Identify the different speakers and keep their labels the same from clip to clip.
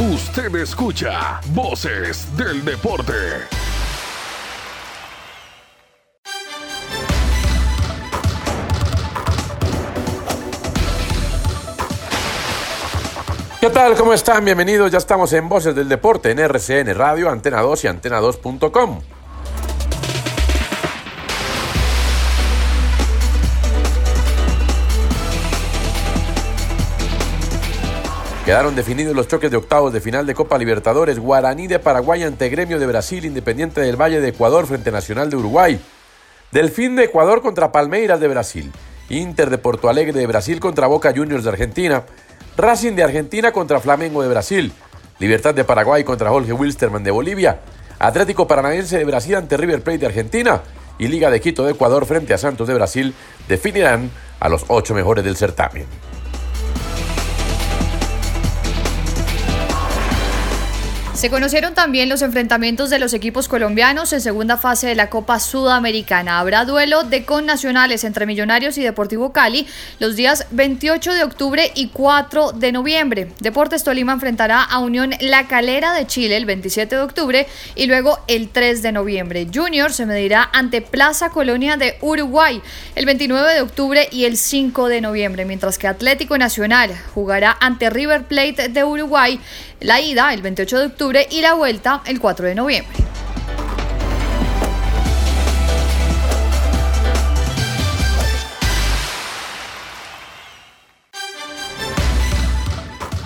Speaker 1: Usted escucha Voces del Deporte.
Speaker 2: ¿Qué tal? ¿Cómo están? Bienvenidos. Ya estamos en Voces del Deporte en RCN Radio, Antena 2 y Antena2.com. Quedaron definidos los choques de octavos de final de Copa Libertadores. Guaraní de Paraguay ante Gremio de Brasil, Independiente del Valle de Ecuador frente Nacional de Uruguay. Delfín de Ecuador contra Palmeiras de Brasil. Inter de Porto Alegre de Brasil contra Boca Juniors de Argentina. Racing de Argentina contra Flamengo de Brasil. Libertad de Paraguay contra Jorge Wilstermann de Bolivia. Atlético Paranaense de Brasil ante River Plate de Argentina. Y Liga de Quito de Ecuador frente a Santos de Brasil definirán a los ocho mejores del certamen.
Speaker 3: Se conocieron también los enfrentamientos de los equipos colombianos en segunda fase de la Copa Sudamericana. Habrá duelo de connacionales entre Millonarios y Deportivo Cali los días 28 de octubre y 4 de noviembre. Deportes Tolima enfrentará a Unión La Calera de Chile el 27 de octubre y luego el 3 de noviembre. Junior se medirá ante Plaza Colonia de Uruguay el 29 de octubre y el 5 de noviembre, mientras que Atlético Nacional jugará ante River Plate de Uruguay la ida el 28 de octubre y la vuelta el 4 de noviembre.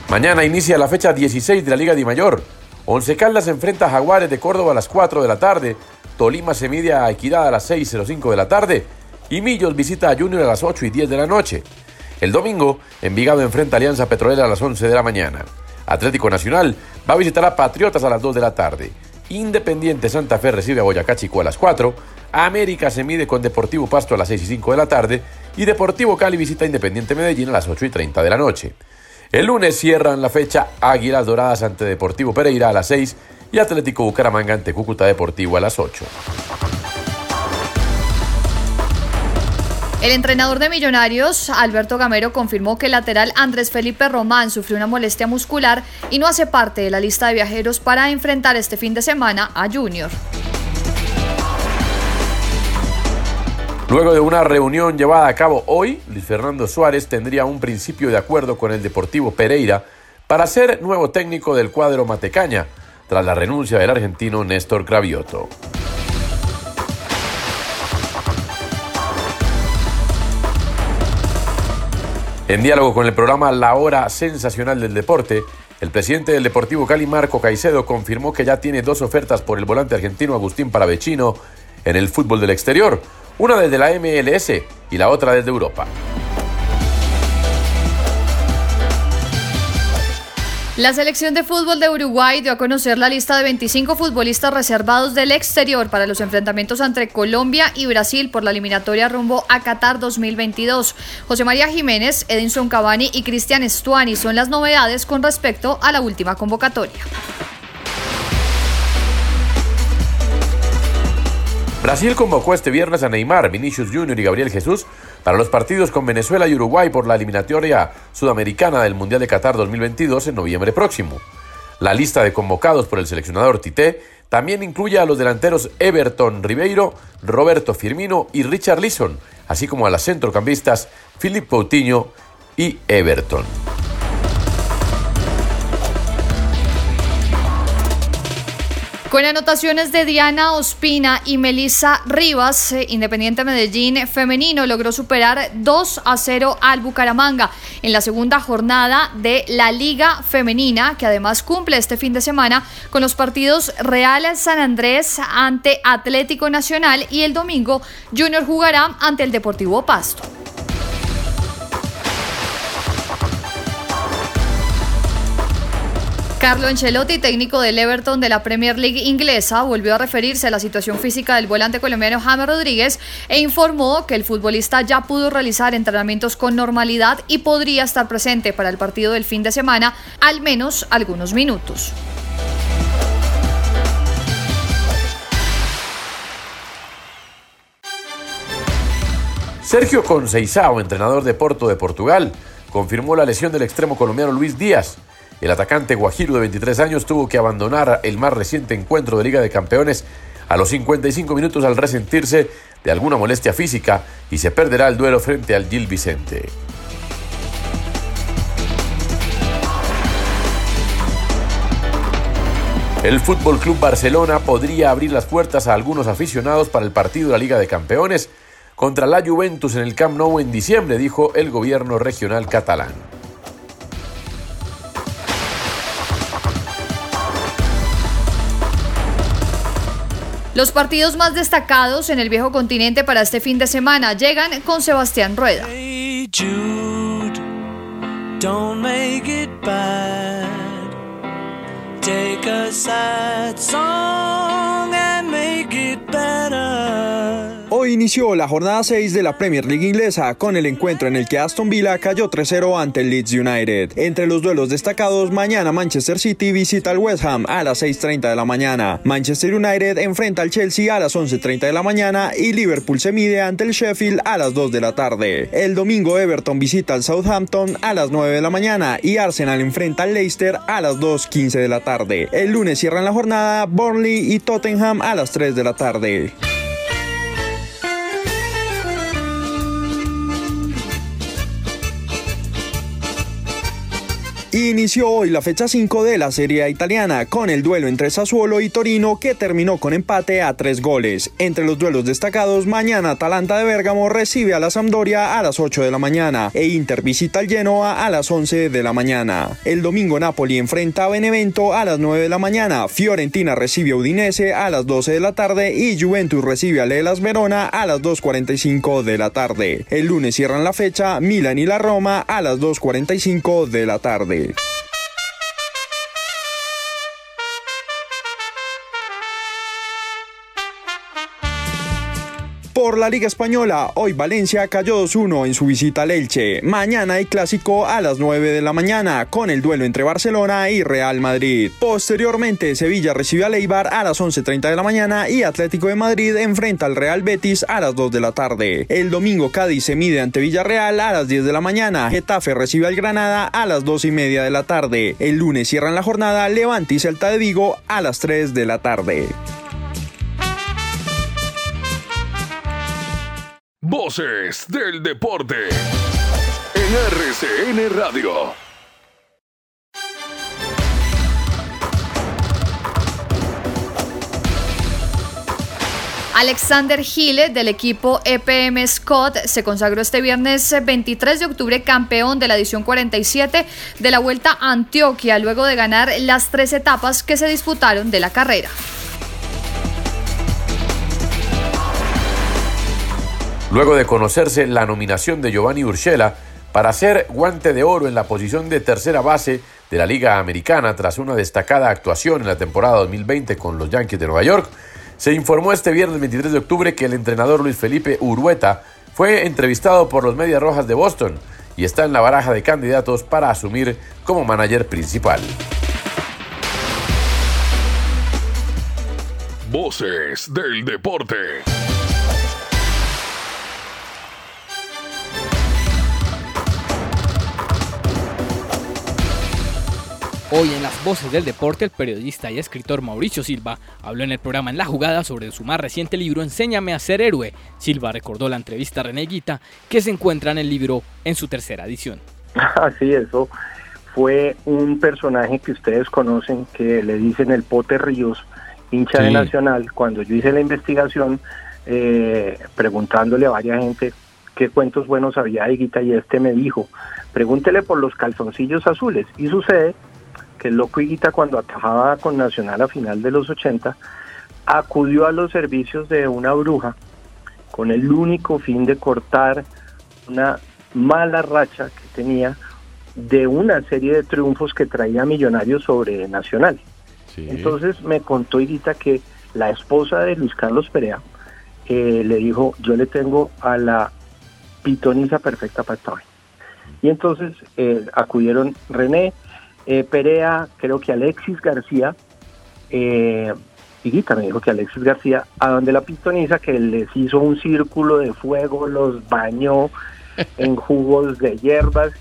Speaker 2: Mañana inicia la fecha 16 de la Liga de Mayor. Once Caldas enfrenta a Jaguares de Córdoba a las 4 de la tarde. Tolima se mide a Equidad a las 6.05 de la tarde. Y Millos visita a Junior a las 8 y 10 de la noche. El domingo, Envigado enfrenta a Alianza Petrolera a las 11 de la mañana. Atlético Nacional va a visitar a Patriotas a las 2 de la tarde. Independiente Santa Fe recibe a Boyacá Chico a las 4. América se mide con Deportivo Pasto a las 6 y 5 de la tarde. Y Deportivo Cali visita a Independiente Medellín a las 8 y 30 de la noche. El lunes cierran la fecha Águilas Doradas ante Deportivo Pereira a las 6 y Atlético Bucaramanga ante Cúcuta Deportivo a las 8.
Speaker 3: El entrenador de Millonarios, Alberto Gamero, confirmó que el lateral Andrés Felipe Román sufrió una molestia muscular y no hace parte de la lista de viajeros para enfrentar este fin de semana a Junior.
Speaker 2: Luego de una reunión llevada a cabo hoy, Luis Fernando Suárez tendría un principio de acuerdo con el Deportivo Pereira para ser nuevo técnico del cuadro Matecaña, tras la renuncia del argentino Néstor Cravioto. En diálogo con el programa La Hora Sensacional del Deporte, el presidente del Deportivo Cali, Marco Caicedo, confirmó que ya tiene dos ofertas por el volante argentino Agustín Paravecino en el fútbol del exterior, una desde la MLS y la otra desde Europa.
Speaker 3: La selección de fútbol de Uruguay dio a conocer la lista de 25 futbolistas reservados del exterior para los enfrentamientos entre Colombia y Brasil por la eliminatoria rumbo a Qatar 2022. José María Jiménez, Edinson Cavani y Cristian Stuani son las novedades con respecto a la última convocatoria.
Speaker 2: Brasil convocó este viernes a Neymar, Vinicius Jr. y Gabriel Jesús para los partidos con Venezuela y Uruguay por la eliminatoria sudamericana del Mundial de Qatar 2022 en noviembre próximo. La lista de convocados por el seleccionador Tite también incluye a los delanteros Everton Ribeiro, Roberto Firmino y Richard Leeson, así como a las centrocampistas Philip Coutinho y Everton.
Speaker 3: Con anotaciones de Diana Ospina y Melissa Rivas, eh, Independiente Medellín femenino logró superar 2 a 0 al Bucaramanga en la segunda jornada de la Liga Femenina, que además cumple este fin de semana con los partidos Real San Andrés ante Atlético Nacional y el domingo Junior jugará ante el Deportivo Pasto. Carlo Ancelotti, técnico del Everton de la Premier League inglesa, volvió a referirse a la situación física del volante colombiano James Rodríguez e informó que el futbolista ya pudo realizar entrenamientos con normalidad y podría estar presente para el partido del fin de semana al menos algunos minutos.
Speaker 2: Sergio Conceição, entrenador de Porto de Portugal, confirmó la lesión del extremo colombiano Luis Díaz. El atacante guajiro de 23 años tuvo que abandonar el más reciente encuentro de Liga de Campeones a los 55 minutos al resentirse de alguna molestia física y se perderá el duelo frente al Gil Vicente. El Fútbol Club Barcelona podría abrir las puertas a algunos aficionados para el partido de la Liga de Campeones contra la Juventus en el Camp Nou en diciembre, dijo el gobierno regional catalán.
Speaker 3: Los partidos más destacados en el viejo continente para este fin de semana llegan con Sebastián Rueda.
Speaker 4: Hoy inició la jornada 6 de la Premier League inglesa con el encuentro en el que Aston Villa cayó 3-0 ante el Leeds United. Entre los duelos destacados, mañana Manchester City visita al West Ham a las 6.30 de la mañana. Manchester United enfrenta al Chelsea a las 11.30 de la mañana y Liverpool se mide ante el Sheffield a las 2 de la tarde. El domingo Everton visita al Southampton a las 9 de la mañana y Arsenal enfrenta al Leicester a las 2.15 de la tarde. El lunes cierran la jornada Burnley y Tottenham a las 3 de la tarde. Inició hoy la fecha 5 de la Serie italiana con el duelo entre Sassuolo y Torino que terminó con empate a tres goles. Entre los duelos destacados, mañana Atalanta de Bérgamo recibe a la Sampdoria a las 8 de la mañana e Inter visita al Genoa a las 11 de la mañana. El domingo Napoli enfrenta a Benevento a las 9 de la mañana, Fiorentina recibe a Udinese a las 12 de la tarde y Juventus recibe a Lelas Verona a las 2.45 de la tarde. El lunes cierran la fecha Milan y la Roma a las 2.45 de la tarde. Music. Por la Liga Española, hoy Valencia cayó 2-1 en su visita al Elche. Mañana hay clásico a las 9 de la mañana con el duelo entre Barcelona y Real Madrid. Posteriormente, Sevilla recibe a Leibar a las 11.30 de la mañana y Atlético de Madrid enfrenta al Real Betis a las 2 de la tarde. El domingo Cádiz se mide ante Villarreal a las 10 de la mañana. Getafe recibe al Granada a las 2 y media de la tarde. El lunes cierran la jornada Levante y Celta de Vigo a las 3 de la tarde.
Speaker 1: Voces del deporte en RCN Radio.
Speaker 3: Alexander Gile del equipo EPM Scott se consagró este viernes 23 de octubre campeón de la edición 47 de la Vuelta a Antioquia luego de ganar las tres etapas que se disputaron de la carrera.
Speaker 2: Luego de conocerse la nominación de Giovanni Urshela para ser guante de oro en la posición de tercera base de la Liga Americana tras una destacada actuación en la temporada 2020 con los Yankees de Nueva York, se informó este viernes 23 de octubre que el entrenador Luis Felipe Urueta fue entrevistado por los Medias Rojas de Boston y está en la baraja de candidatos para asumir como manager principal.
Speaker 1: Voces del deporte.
Speaker 5: Hoy en las voces del deporte, el periodista y escritor Mauricio Silva habló en el programa En la Jugada sobre su más reciente libro Enséñame a ser héroe. Silva recordó la entrevista a René Guita que se encuentra en el libro en su tercera edición.
Speaker 6: Así, eso fue un personaje que ustedes conocen que le dicen el Pote Ríos, hincha de Nacional. Cuando yo hice la investigación, eh, preguntándole a varias gente qué cuentos buenos había de Guita y este me dijo, pregúntele por los calzoncillos azules. Y sucede que el loco Higuita cuando atajaba con Nacional a final de los 80, acudió a los servicios de una bruja con el único fin de cortar una mala racha que tenía de una serie de triunfos que traía Millonarios sobre Nacional. Entonces me contó Irita que la esposa de Luis Carlos Perea eh, le dijo, yo le tengo a la pitoniza perfecta para esta Y entonces eh, acudieron René, eh, Perea, creo que Alexis García, eh, me dijo que Alexis García, a donde la pitoniza que les hizo un círculo de fuego, los bañó en jugos de hierbas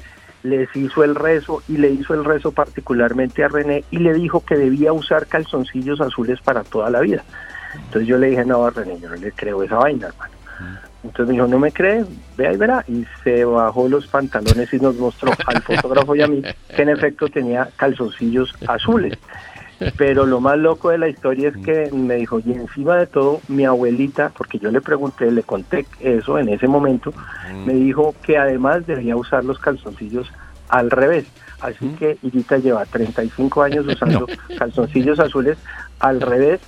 Speaker 6: les hizo el rezo y le hizo el rezo particularmente a René y le dijo que debía usar calzoncillos azules para toda la vida. Entonces yo le dije, no, René, yo no le creo esa vaina, hermano. Entonces me dijo, no me cree, vea y verá. Y se bajó los pantalones y nos mostró al fotógrafo y a mí que en efecto tenía calzoncillos azules. Pero lo más loco de la historia es que me dijo, y encima de todo, mi abuelita, porque yo le pregunté, le conté eso en ese momento, me dijo que además debía usar los calzoncillos al revés. Así que Irita lleva 35 años usando calzoncillos azules al revés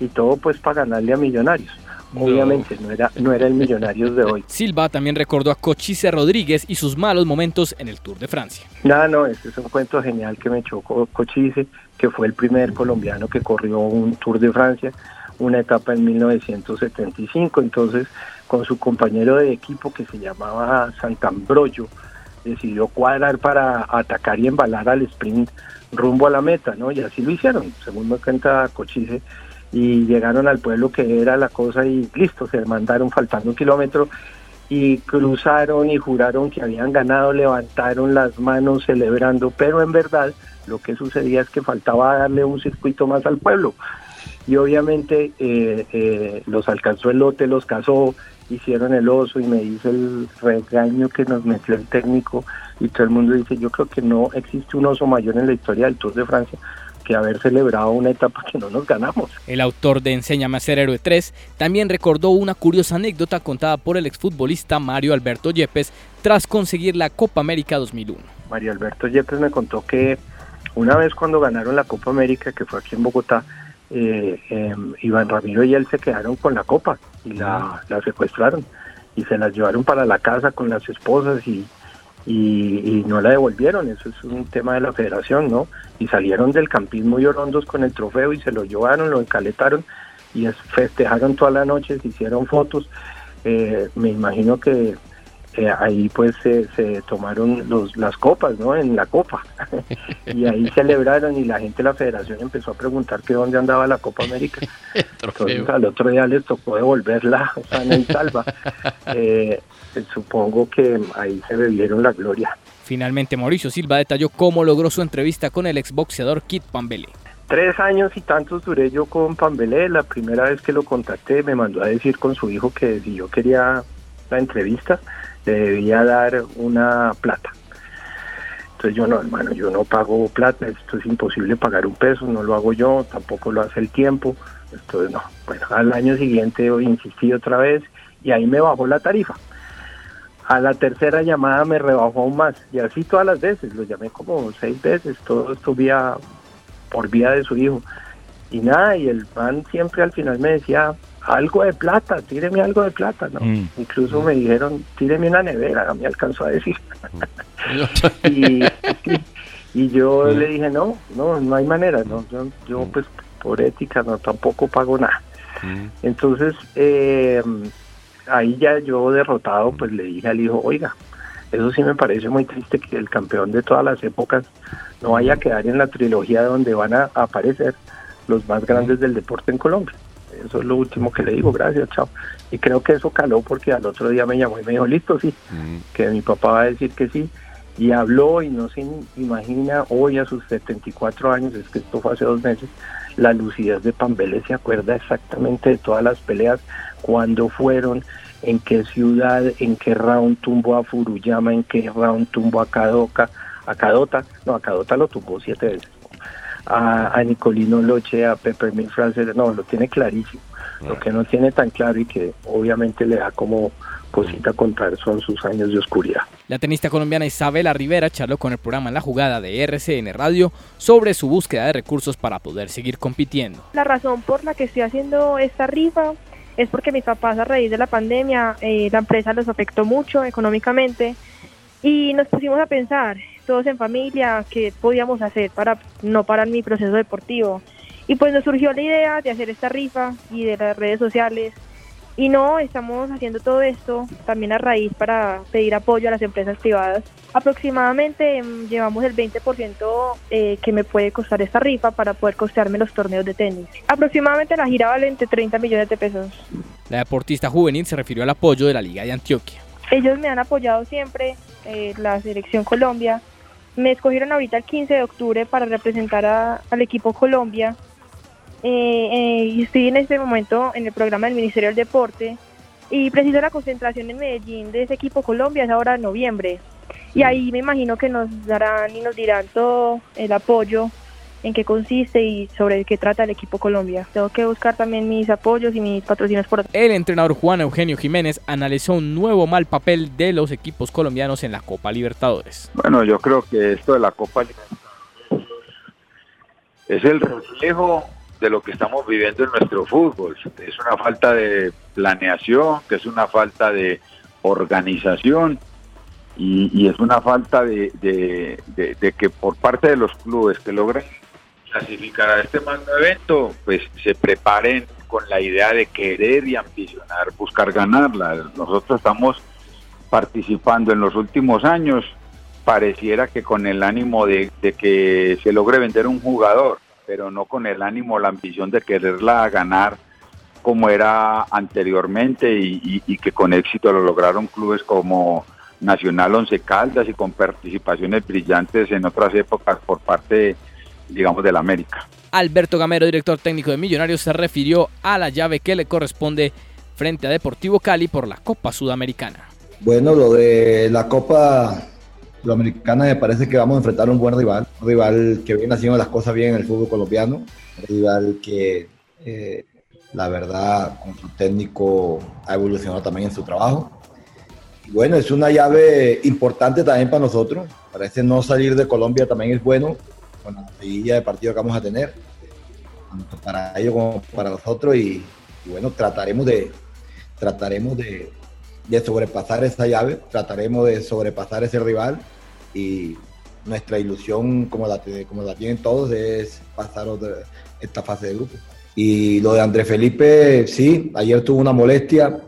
Speaker 6: y todo pues para ganarle a millonarios. Obviamente no era, no era el Millonarios de hoy.
Speaker 5: Silva también recordó a Cochise Rodríguez y sus malos momentos en el Tour de Francia.
Speaker 6: No, no, ese es un cuento genial que me echó Cochise, que fue el primer colombiano que corrió un Tour de Francia, una etapa en 1975. Entonces, con su compañero de equipo que se llamaba Santambroyo, decidió cuadrar para atacar y embalar al sprint rumbo a la meta, ¿no? Y así lo hicieron, según me cuenta Cochise y llegaron al pueblo que era la cosa y listo, se mandaron faltando un kilómetro y cruzaron y juraron que habían ganado, levantaron las manos celebrando, pero en verdad lo que sucedía es que faltaba darle un circuito más al pueblo. Y obviamente eh, eh, los alcanzó el lote, los casó, hicieron el oso y me dice el regaño que nos metió el técnico y todo el mundo dice, yo creo que no existe un oso mayor en la historia del Tour de Francia que haber celebrado una etapa que no nos ganamos.
Speaker 5: El autor de Enséñame a ser héroe 3 también recordó una curiosa anécdota contada por el exfutbolista Mario Alberto Yepes tras conseguir la Copa América 2001.
Speaker 6: Mario Alberto Yepes me contó que una vez cuando ganaron la Copa América, que fue aquí en Bogotá, eh, em, Iván Ramiro y él se quedaron con la copa y la, la secuestraron y se las llevaron para la casa con las esposas y, y, no la devolvieron, eso es un tema de la federación, ¿no? Y salieron del campismo llorondos con el trofeo y se lo llevaron, lo encaletaron y festejaron toda la noche, se hicieron fotos. Eh, me imagino que eh, ahí pues se, tomaron los, las copas, ¿no? En la copa. y ahí celebraron y la gente de la federación empezó a preguntar que dónde andaba la Copa América. Entonces al otro día les tocó devolverla sana y salva. Eh, supongo que ahí se bebieron la gloria.
Speaker 5: Finalmente Mauricio Silva detalló cómo logró su entrevista con el exboxeador Kit Pambele.
Speaker 6: Tres años y tantos duré yo con Pambele. La primera vez que lo contacté me mandó a decir con su hijo que si yo quería la entrevista le debía dar una plata. Entonces yo no, hermano, yo no pago plata, esto es imposible pagar un peso, no lo hago yo, tampoco lo hace el tiempo. Entonces no, bueno, al año siguiente insistí otra vez y ahí me bajó la tarifa. A la tercera llamada me rebajó aún más y así todas las veces, lo llamé como seis veces, todo esto vía, por vía de su hijo. Y nada, y el man siempre al final me decía, algo de plata, tíreme algo de plata, ¿no? Mm. Incluso me dijeron, tíreme una nevera, me alcanzó a decir. y, y, yo mm. le dije, no, no, no hay manera, no, yo, yo mm. pues por ética no tampoco pago nada. Entonces, eh, ahí ya yo derrotado, pues le dije al hijo, oiga, eso sí me parece muy triste que el campeón de todas las épocas no vaya a quedar en la trilogía donde van a aparecer los más grandes del deporte en Colombia. Eso es lo último que le digo, gracias, chao. Y creo que eso caló porque al otro día me llamó y me dijo, listo, sí, que mi papá va a decir que sí. Y habló y no se imagina hoy a sus 74 años, es que esto fue hace dos meses, la lucidez de Pambele se acuerda exactamente de todas las peleas, cuándo fueron, en qué ciudad, en qué round tumbó a Furuyama, en qué round tumbó a Kadoka, a Kadota, no, a Kadota lo tumbó siete veces, a, a Nicolino Loche, a Peppermint Frances, no, lo tiene clarísimo. Lo que no tiene tan claro y que obviamente le da como cosita contar son sus años de oscuridad.
Speaker 5: La tenista colombiana Isabela Rivera charló con el programa La Jugada de RCN Radio sobre su búsqueda de recursos para poder seguir compitiendo.
Speaker 7: La razón por la que estoy haciendo esta rifa es porque mis papás a raíz de la pandemia, eh, la empresa los afectó mucho económicamente Y nos pusimos a pensar, todos en familia, qué podíamos hacer para no parar mi proceso deportivo. Y pues nos surgió la idea de hacer esta rifa y de las redes sociales. Y no, estamos haciendo todo esto también a raíz para pedir apoyo a las empresas privadas. Aproximadamente em, llevamos el 20% eh, que me puede costar esta rifa para poder costearme los torneos de tenis. Aproximadamente la gira vale entre 30 millones de pesos.
Speaker 5: La deportista juvenil se refirió al apoyo de la Liga de Antioquia.
Speaker 7: Ellos me han apoyado siempre, eh, la selección Colombia. Me escogieron ahorita el 15 de octubre para representar al equipo Colombia. Eh, eh, estoy en este momento en el programa del Ministerio del Deporte. Y preciso la concentración en Medellín de ese equipo Colombia es ahora en noviembre. Y ahí me imagino que nos darán y nos dirán todo el apoyo en qué consiste y sobre qué trata el equipo Colombia. Tengo que buscar también mis apoyos y mis patrocinios por
Speaker 5: El entrenador Juan Eugenio Jiménez analizó un nuevo mal papel de los equipos colombianos en la Copa Libertadores.
Speaker 8: Bueno, yo creo que esto de la Copa Libertadores es el reflejo de lo que estamos viviendo en nuestro fútbol. Es una falta de planeación, que es una falta de organización y, es una falta de, que por parte de los clubes que logren clasificar a este magno evento, pues se preparen con la idea de querer y ambicionar, buscar ganarla. Nosotros estamos participando en los últimos años, pareciera que con el ánimo de que se logre vender un jugador pero no con el ánimo, la ambición de quererla ganar como era anteriormente y, que con éxito lo lograron clubes como Nacional Once Caldas y con participaciones brillantes en otras épocas por parte, digamos, de la América.
Speaker 5: Alberto Gamero, director técnico de Millonarios, se refirió a la llave que le corresponde frente a Deportivo Cali por la Copa Sudamericana.
Speaker 9: Bueno, lo de la Copa Sudamericana me parece que vamos a enfrentar a un buen rival, un rival que viene haciendo las cosas bien en el fútbol colombiano, un rival que eh, la verdad con su técnico ha evolucionado también en su trabajo. Y bueno, es una llave importante también para nosotros. Parece no salir de Colombia también es bueno con la seguida de partido que vamos a tener, tanto para ellos como para nosotros. Y, bueno, trataremos de, trataremos de, de sobrepasar esa llave, trataremos de sobrepasar ese rival y nuestra ilusión, como la, como la tienen todos, es pasar esta fase de grupo. Y lo de Andrés Felipe, sí, ayer tuvo una molestia,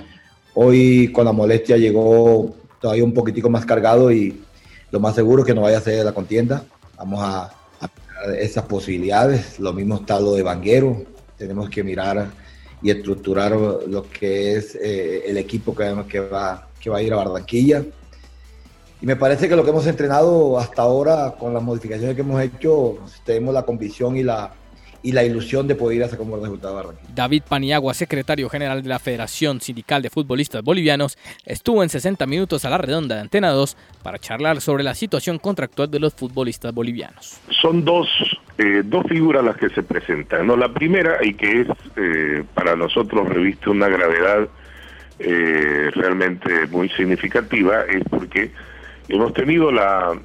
Speaker 9: hoy con la molestia llegó todavía un poquitico más cargado y lo más seguro es que no vaya a ser la contienda. Vamos a esas posibilidades. Lo mismo está lo de Vanguero. Tenemos que mirar y estructurar lo que es eh, el equipo que, que, va, que va a ir a Barranquilla. Y me parece que lo que hemos entrenado hasta ahora, con las modificaciones que hemos hecho, tenemos la convicción y la, y la ilusión de poder ir a sacar un buen resultado Barranquilla.
Speaker 5: David Paniagua, secretario general de la Federación Sindical de Futbolistas Bolivianos, estuvo en 60 minutos a la redonda de Antena 2 para charlar sobre la situación contractual de los futbolistas bolivianos.
Speaker 1: Son dos, eh, dos figuras las que se presentan. ¿no? La primera, y que es eh, para nosotros reviste una gravedad eh, realmente muy significativa, es porque hemos tenido la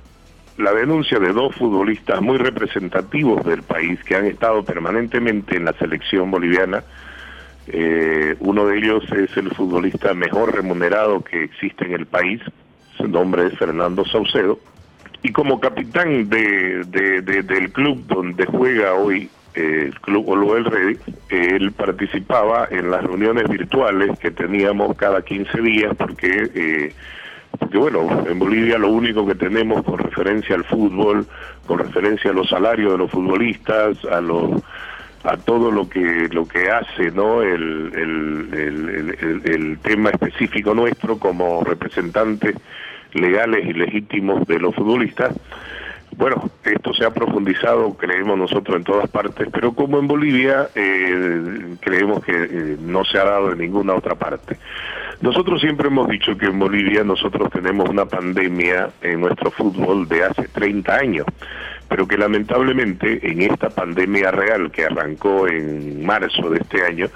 Speaker 1: la denuncia de dos futbolistas muy representativos del país que han estado permanentemente en la selección boliviana. Eh, uno de ellos es el futbolista mejor remunerado que existe en el país, su nombre es Fernando Saucedo, y como capitán de, del club donde juega hoy eh, el club Oloel Ready, él participaba en las reuniones virtuales que teníamos cada 15 días porque... Porque bueno, en Bolivia lo único que tenemos con referencia al fútbol, con referencia a los salarios de los futbolistas, a los a todo lo que lo que hace no el, el, el, tema específico nuestro como representantes legales y legítimos de los futbolistas bueno, esto se ha profundizado, creemos nosotros, en todas partes, pero como en Bolivia, eh, creemos que eh, no se ha dado en ninguna otra parte. Nosotros siempre hemos dicho que en Bolivia nosotros tenemos una pandemia en nuestro fútbol de hace 30 años, pero que lamentablemente en esta pandemia real que arrancó en marzo de este año,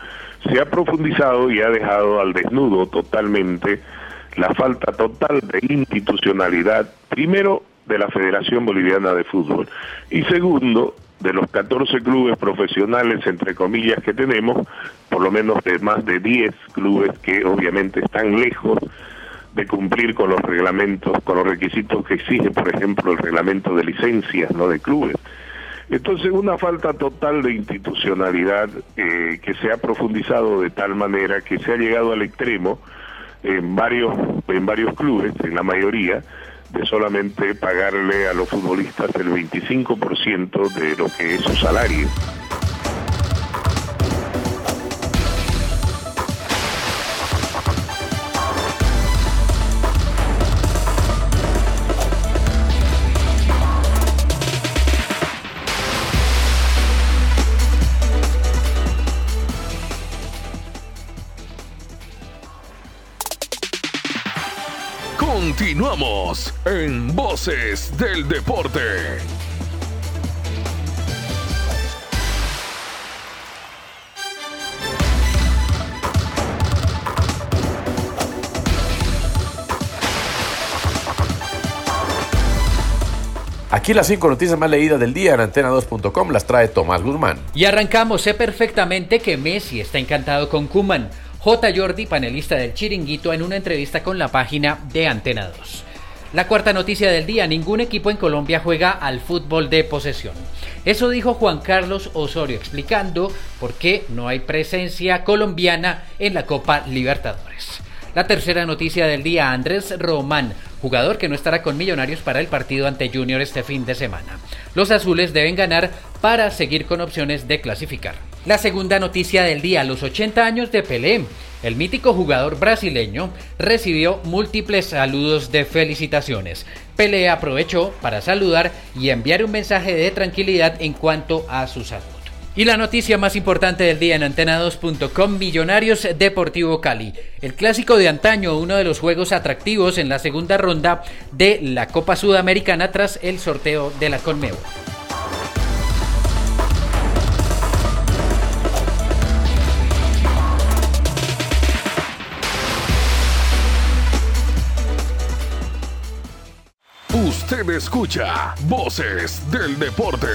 Speaker 1: se ha profundizado y ha dejado al desnudo totalmente la falta total de institucionalidad, primero de la Federación Boliviana de Fútbol. Y segundo, de los 14 clubes profesionales, entre comillas, que tenemos, por lo menos de más de 10 clubes que obviamente están lejos de cumplir con los reglamentos, con los requisitos que exige, por ejemplo, el reglamento de licencias, no de clubes. Entonces, una falta total de institucionalidad eh, que se ha profundizado de tal manera que se ha llegado al extremo en varios, en varios clubes, en la mayoría, de solamente pagarle a los futbolistas el 25% de lo que es su salario.
Speaker 10: Continuamos en Voces del Deporte.
Speaker 2: Aquí las cinco noticias más leídas del día en antena2.com las trae Tomás Guzmán.
Speaker 11: Y arrancamos. Sé perfectamente que Messi está encantado con Kuman. J. Jordi, panelista del Chiringuito, en una entrevista con la página de Antena 2. La cuarta noticia del día, ningún equipo en Colombia juega al fútbol de posesión. Eso dijo Juan Carlos Osorio explicando por qué no hay presencia colombiana en la Copa Libertadores. La tercera noticia del día, Andrés Román, jugador que no estará con Millonarios para el partido ante Junior este fin de semana. Los azules deben ganar para seguir con opciones de clasificar. La segunda noticia del día, los 80 años de Pelé. El mítico jugador brasileño recibió múltiples saludos de felicitaciones. Pelé aprovechó para saludar y enviar un mensaje de tranquilidad en cuanto a su salud. Y la noticia más importante del día en antena2.com, Millonarios Deportivo Cali. El clásico de antaño, uno de los juegos atractivos en la segunda ronda de la Copa Sudamericana tras el sorteo de la Conmebol.
Speaker 10: Escucha Voces del Deporte.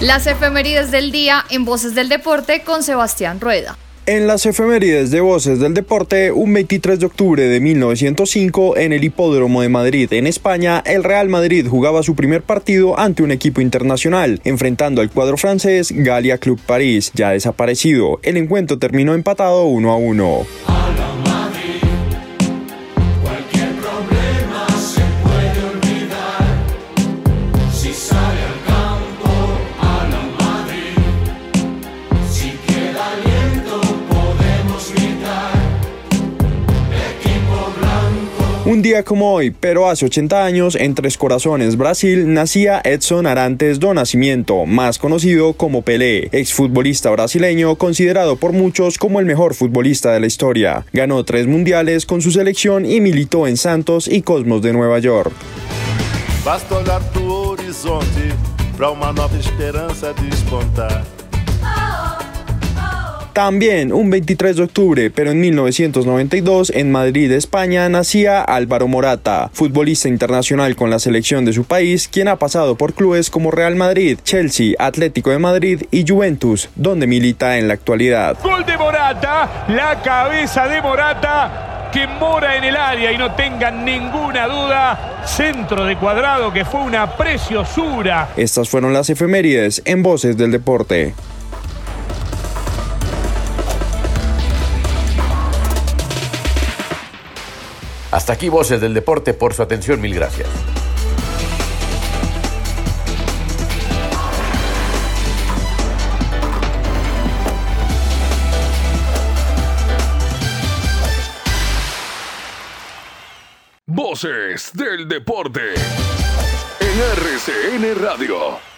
Speaker 3: Las efemérides del día en Voces del Deporte con Sebastián Rueda.
Speaker 4: En las efemérides de Voces del Deporte, un 23 de octubre de 1905, en el Hipódromo de Madrid, en España, el Real Madrid jugaba su primer partido ante un equipo internacional, enfrentando al cuadro francés Galia Club París, ya desaparecido. El encuentro terminó empatado 1 a 1. Día como hoy, pero hace 80 años, en Tres Corazones, Brasil, nacía Edson Arantes do Nascimento, más conocido como Pelé, exfutbolista brasileño considerado por muchos como el mejor futbolista de la historia. Ganó tres mundiales con su selección y militó en Santos y Cosmos de Nueva York. También un 23 de octubre, pero en 1992, en Madrid, España, nacía Álvaro Morata, futbolista internacional con la selección de su país, quien ha pasado por clubes como Real Madrid, Chelsea, Atlético de Madrid y Juventus, donde milita en la actualidad.
Speaker 12: Gol de Morata, la cabeza de Morata que mora en el área y no tengan ninguna duda, centro de cuadrado que fue una preciosura.
Speaker 4: Estas fueron las efemérides en Voces del Deporte.
Speaker 2: Hasta aquí Voces del Deporte por su atención, mil gracias.
Speaker 10: Voces del Deporte en RCN Radio.